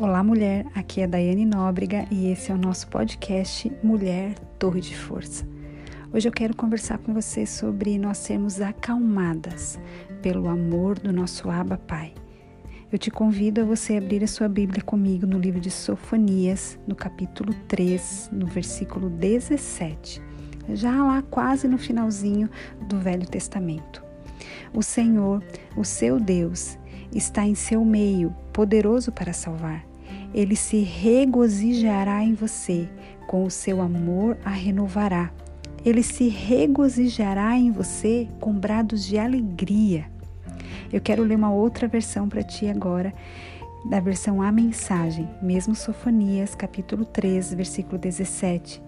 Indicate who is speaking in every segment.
Speaker 1: Olá, mulher. Aqui é Daiane Nóbrega e esse é o nosso podcast Mulher Torre de Força. Hoje eu quero conversar com você sobre nós sermos acalmadas pelo amor do nosso Abba Pai. Eu te convido a você abrir a sua Bíblia comigo no livro de Sofonias, no capítulo 3, no versículo 17, já lá quase no finalzinho do Velho Testamento. O Senhor, o seu Deus, está em seu meio, poderoso para salvar. Ele se regozijará em você, com o seu amor a renovará. Ele se regozijará em você com brados de alegria. Eu quero ler uma outra versão para ti agora, da versão A Mensagem, mesmo Sofonias, capítulo 3, versículo 17.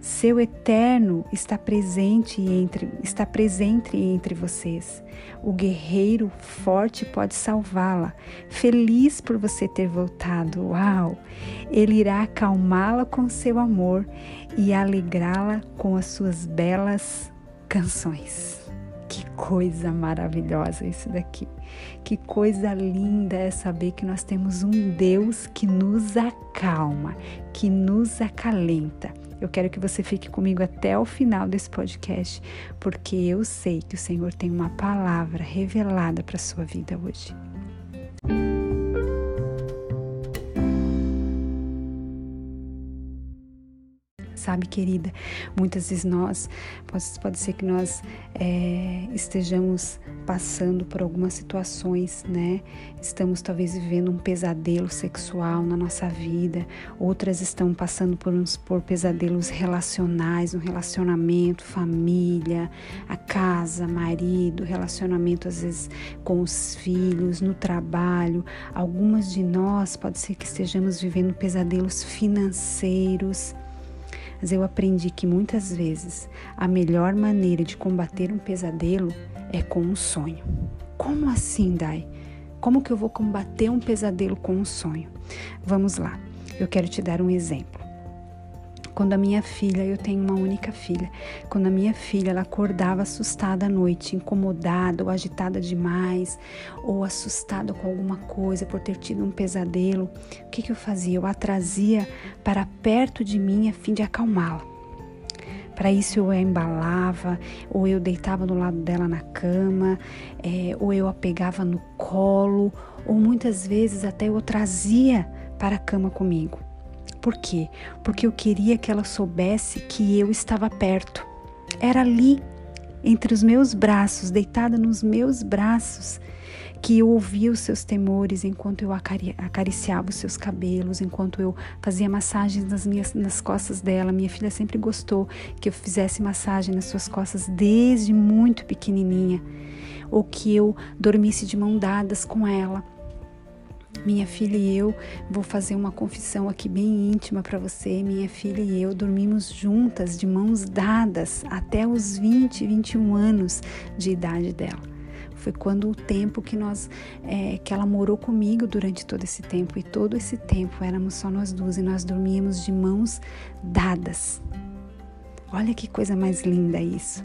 Speaker 1: Seu eterno está presente entre está presente entre vocês. O guerreiro forte pode salvá-la. Feliz por você ter voltado. Uau! Ele irá acalmá-la com seu amor e alegrá-la com as suas belas canções. Que coisa maravilhosa isso daqui. Que coisa linda é saber que nós temos um Deus que nos acalma, que nos acalenta. Eu quero que você fique comigo até o final desse podcast, porque eu sei que o Senhor tem uma palavra revelada para a sua vida hoje. Sabe, querida? Muitas vezes nós, pode, pode ser que nós é, estejamos passando por algumas situações, né? Estamos talvez vivendo um pesadelo sexual na nossa vida, outras estão passando por, uns, por pesadelos relacionais, um relacionamento, família, a casa, marido, relacionamento às vezes com os filhos, no trabalho. Algumas de nós pode ser que estejamos vivendo pesadelos financeiros mas eu aprendi que muitas vezes a melhor maneira de combater um pesadelo é com um sonho. Como assim, Dai? Como que eu vou combater um pesadelo com um sonho? Vamos lá, eu quero te dar um exemplo. Quando a minha filha, eu tenho uma única filha, quando a minha filha ela acordava assustada à noite, incomodada ou agitada demais, ou assustada com alguma coisa por ter tido um pesadelo, o que, que eu fazia? Eu a trazia para perto de mim a fim de acalmá-la. Para isso eu a embalava, ou eu deitava do lado dela na cama, é, ou eu a pegava no colo, ou muitas vezes até eu trazia para a cama comigo. Por quê? Porque eu queria que ela soubesse que eu estava perto. Era ali, entre os meus braços, deitada nos meus braços, que eu ouvia os seus temores enquanto eu acariciava os seus cabelos, enquanto eu fazia massagens nas minhas nas costas dela. Minha filha sempre gostou que eu fizesse massagem nas suas costas desde muito pequenininha, ou que eu dormisse de mão dadas com ela. Minha filha e eu, vou fazer uma confissão aqui bem íntima para você. Minha filha e eu dormimos juntas, de mãos dadas, até os 20, 21 anos de idade dela. Foi quando o tempo que nós, é, que ela morou comigo durante todo esse tempo e todo esse tempo éramos só nós duas e nós dormíamos de mãos dadas. Olha que coisa mais linda isso.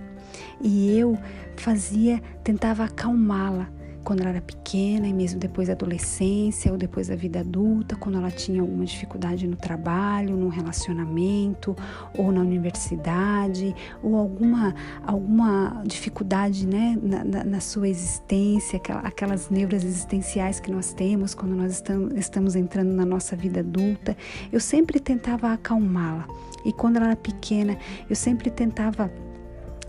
Speaker 1: E eu fazia, tentava acalmá-la quando ela era pequena e mesmo depois da adolescência ou depois da vida adulta, quando ela tinha alguma dificuldade no trabalho, no relacionamento ou na universidade ou alguma, alguma dificuldade né, na, na, na sua existência, aquelas neuras existenciais que nós temos quando nós estamos, estamos entrando na nossa vida adulta, eu sempre tentava acalmá-la. E quando ela era pequena, eu sempre tentava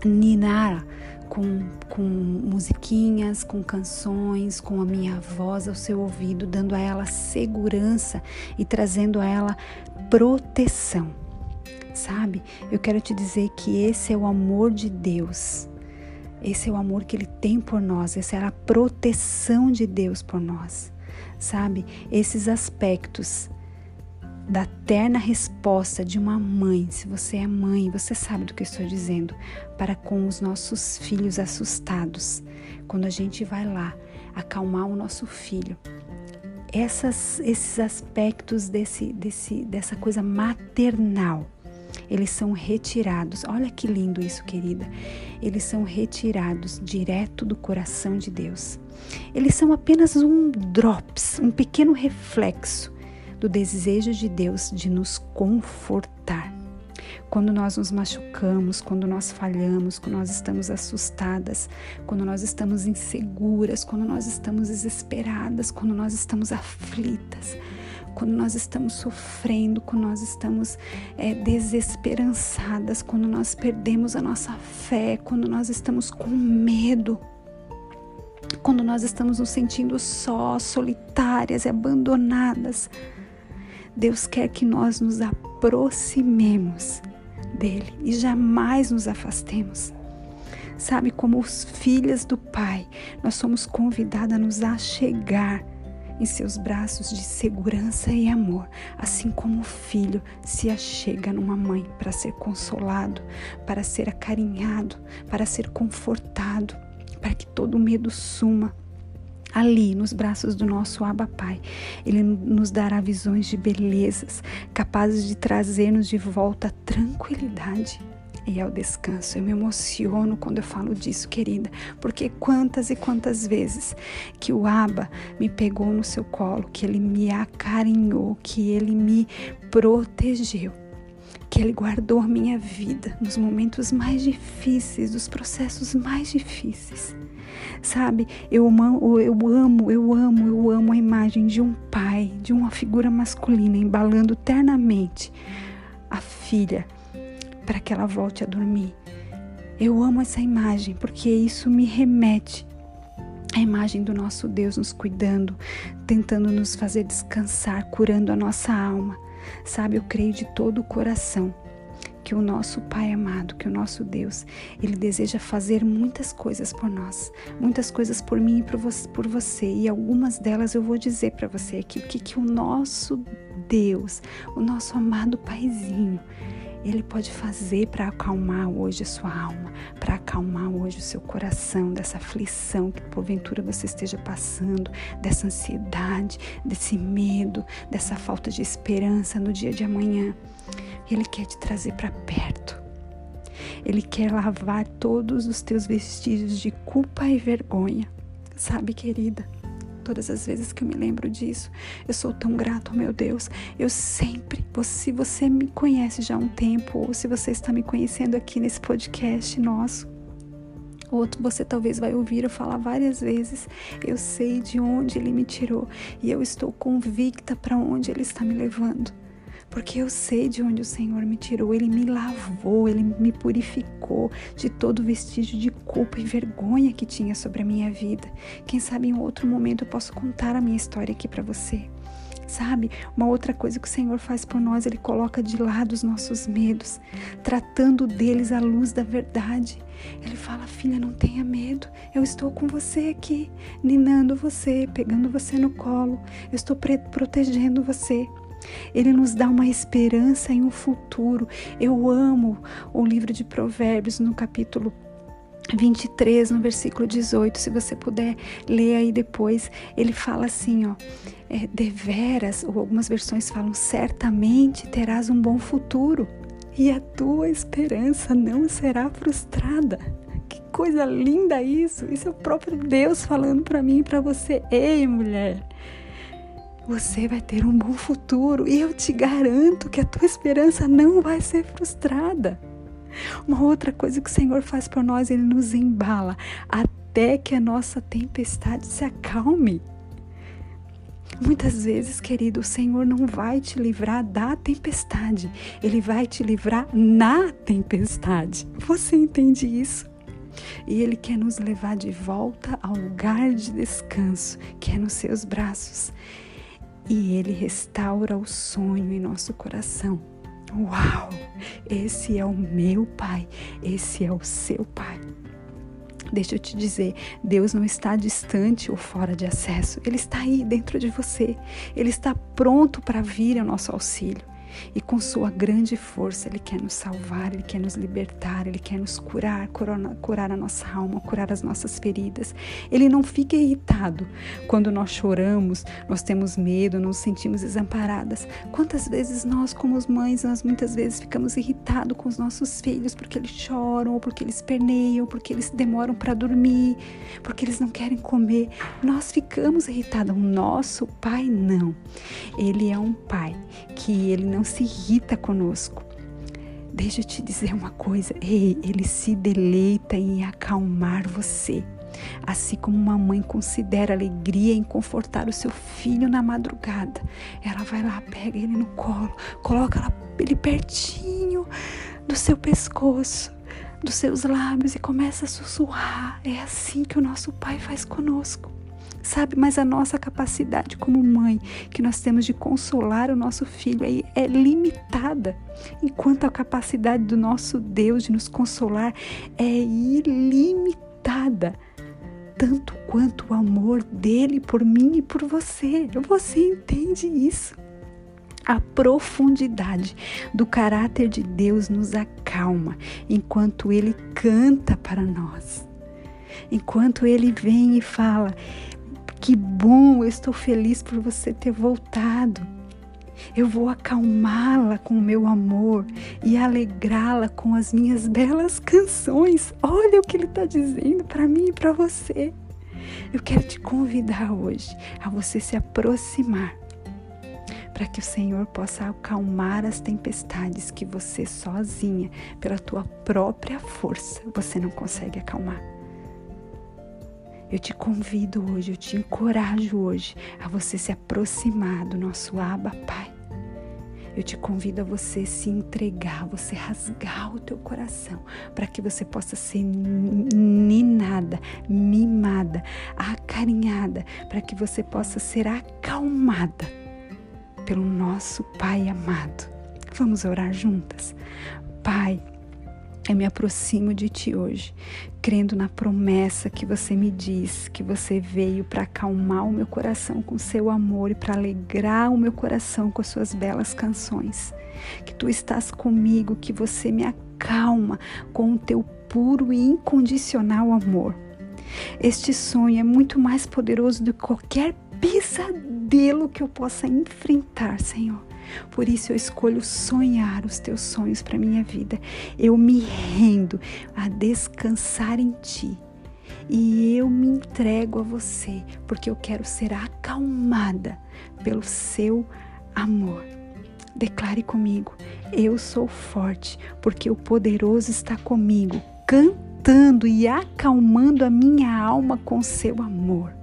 Speaker 1: ninar com, com musiquinhas, com canções, com a minha voz ao seu ouvido, dando a ela segurança e trazendo a ela proteção. Sabe? Eu quero te dizer que esse é o amor de Deus. Esse é o amor que Ele tem por nós, essa é a proteção de Deus por nós. Sabe? Esses aspectos da terna resposta de uma mãe, se você é mãe, você sabe do que eu estou dizendo, para com os nossos filhos assustados. Quando a gente vai lá acalmar o nosso filho, essas, esses aspectos desse, desse, dessa coisa maternal, eles são retirados. Olha que lindo isso, querida. Eles são retirados direto do coração de Deus. Eles são apenas um drops, um pequeno reflexo do desejo de Deus de nos confortar. Quando nós nos machucamos, quando nós falhamos, quando nós estamos assustadas, quando nós estamos inseguras, quando nós estamos desesperadas, quando nós estamos aflitas, quando nós estamos sofrendo, quando nós estamos é, desesperançadas, quando nós perdemos a nossa fé, quando nós estamos com medo, quando nós estamos nos sentindo só, solitárias e abandonadas. Deus quer que nós nos aproximemos dele e jamais nos afastemos. Sabe, como os filhas do Pai, nós somos convidadas a nos achegar em seus braços de segurança e amor, assim como o filho se achega numa mãe para ser consolado, para ser acarinhado, para ser confortado, para que todo medo suma, ali nos braços do nosso Abba Pai. Ele nos dará visões de belezas, capazes de trazer-nos de volta a tranquilidade e ao descanso. Eu me emociono quando eu falo disso, querida, porque quantas e quantas vezes que o Abba me pegou no seu colo, que ele me acarinhou, que ele me protegeu que Ele guardou minha vida nos momentos mais difíceis, dos processos mais difíceis. Sabe, eu amo, eu amo, eu amo, eu amo a imagem de um pai, de uma figura masculina embalando ternamente a filha para que ela volte a dormir. Eu amo essa imagem porque isso me remete à imagem do nosso Deus nos cuidando, tentando nos fazer descansar, curando a nossa alma. Sabe, eu creio de todo o coração que o nosso Pai amado, que o nosso Deus, ele deseja fazer muitas coisas por nós, muitas coisas por mim e por você, e algumas delas eu vou dizer para você aqui o que, que o nosso Deus, o nosso amado Paizinho, ele pode fazer para acalmar hoje a sua alma, para acalmar hoje o seu coração dessa aflição que porventura você esteja passando, dessa ansiedade, desse medo, dessa falta de esperança no dia de amanhã. Ele quer te trazer para perto. Ele quer lavar todos os teus vestígios de culpa e vergonha. Sabe, querida? Todas as vezes que eu me lembro disso, eu sou tão grato ao meu Deus. Eu sempre, se você me conhece já há um tempo, ou se você está me conhecendo aqui nesse podcast nosso, ou você talvez vai ouvir eu falar várias vezes. Eu sei de onde ele me tirou e eu estou convicta para onde ele está me levando porque eu sei de onde o Senhor me tirou. Ele me lavou, ele me purificou de todo vestígio de culpa e vergonha que tinha sobre a minha vida. Quem sabe em outro momento eu posso contar a minha história aqui para você. Sabe, uma outra coisa que o Senhor faz por nós, Ele coloca de lado os nossos medos, tratando deles à luz da verdade. Ele fala, filha, não tenha medo, eu estou com você aqui, ninando você, pegando você no colo, eu estou protegendo você. Ele nos dá uma esperança em um futuro. Eu amo o livro de Provérbios no capítulo 23, no versículo 18, se você puder ler aí depois, ele fala assim, ó, é, deveras, ou algumas versões falam, certamente terás um bom futuro e a tua esperança não será frustrada. Que coisa linda isso! Isso é o próprio Deus falando para mim e para você. Ei, mulher, você vai ter um bom futuro e eu te garanto que a tua esperança não vai ser frustrada. Uma outra coisa que o Senhor faz por nós, ele nos embala até que a nossa tempestade se acalme. Muitas vezes, querido, o Senhor não vai te livrar da tempestade, ele vai te livrar na tempestade. Você entende isso? E Ele quer nos levar de volta ao lugar de descanso, que é nos seus braços e Ele restaura o sonho em nosso coração. Uau! Esse é o meu Pai, esse é o seu Pai. Deixa eu te dizer, Deus não está distante ou fora de acesso, Ele está aí dentro de você, Ele está pronto para vir ao nosso auxílio. E com sua grande força, Ele quer nos salvar, Ele quer nos libertar, Ele quer nos curar, curar a nossa alma, curar as nossas feridas. Ele não fica irritado quando nós choramos, nós temos medo, nos sentimos desamparadas. Quantas vezes nós, como mães, nós muitas vezes ficamos irritados com os nossos filhos porque eles choram, ou porque eles perneiam, porque eles demoram para dormir, porque eles não querem comer. Nós ficamos irritados. O nosso pai não. Ele é um pai que ele não se irrita conosco. Deixa eu te dizer uma coisa, Ei, ele se deleita em acalmar você. Assim como uma mãe considera alegria em confortar o seu filho na madrugada, ela vai lá, pega ele no colo, coloca ele pertinho do seu pescoço, dos seus lábios e começa a sussurrar. É assim que o nosso Pai faz conosco sabe? Mas a nossa capacidade como mãe, que nós temos de consolar o nosso filho, é, é limitada, enquanto a capacidade do nosso Deus de nos consolar é ilimitada. Tanto quanto o amor dele por mim e por você. Você entende isso? A profundidade do caráter de Deus nos acalma enquanto ele canta para nós. Enquanto ele vem e fala: que bom, eu estou feliz por você ter voltado. Eu vou acalmá-la com o meu amor e alegrá-la com as minhas belas canções. Olha o que ele está dizendo para mim e para você. Eu quero te convidar hoje a você se aproximar para que o Senhor possa acalmar as tempestades que você sozinha, pela tua própria força, você não consegue acalmar. Eu te convido hoje, eu te encorajo hoje a você se aproximar do nosso Abba Pai. Eu te convido a você se entregar, você rasgar o teu coração, para que você possa ser ninada, mimada, acarinhada, para que você possa ser acalmada pelo nosso Pai amado. Vamos orar juntas? Pai, eu me aproximo de Ti hoje, crendo na promessa que você me diz, que você veio para acalmar o meu coração com seu amor e para alegrar o meu coração com as suas belas canções. Que Tu estás comigo, que você me acalma com o Teu puro e incondicional amor. Este sonho é muito mais poderoso do que qualquer pesadelo que eu possa enfrentar, Senhor. Por isso eu escolho sonhar os teus sonhos para minha vida. Eu me rendo a descansar em ti. E eu me entrego a você, porque eu quero ser acalmada pelo seu amor. Declare comigo: Eu sou forte, porque o poderoso está comigo, cantando e acalmando a minha alma com seu amor.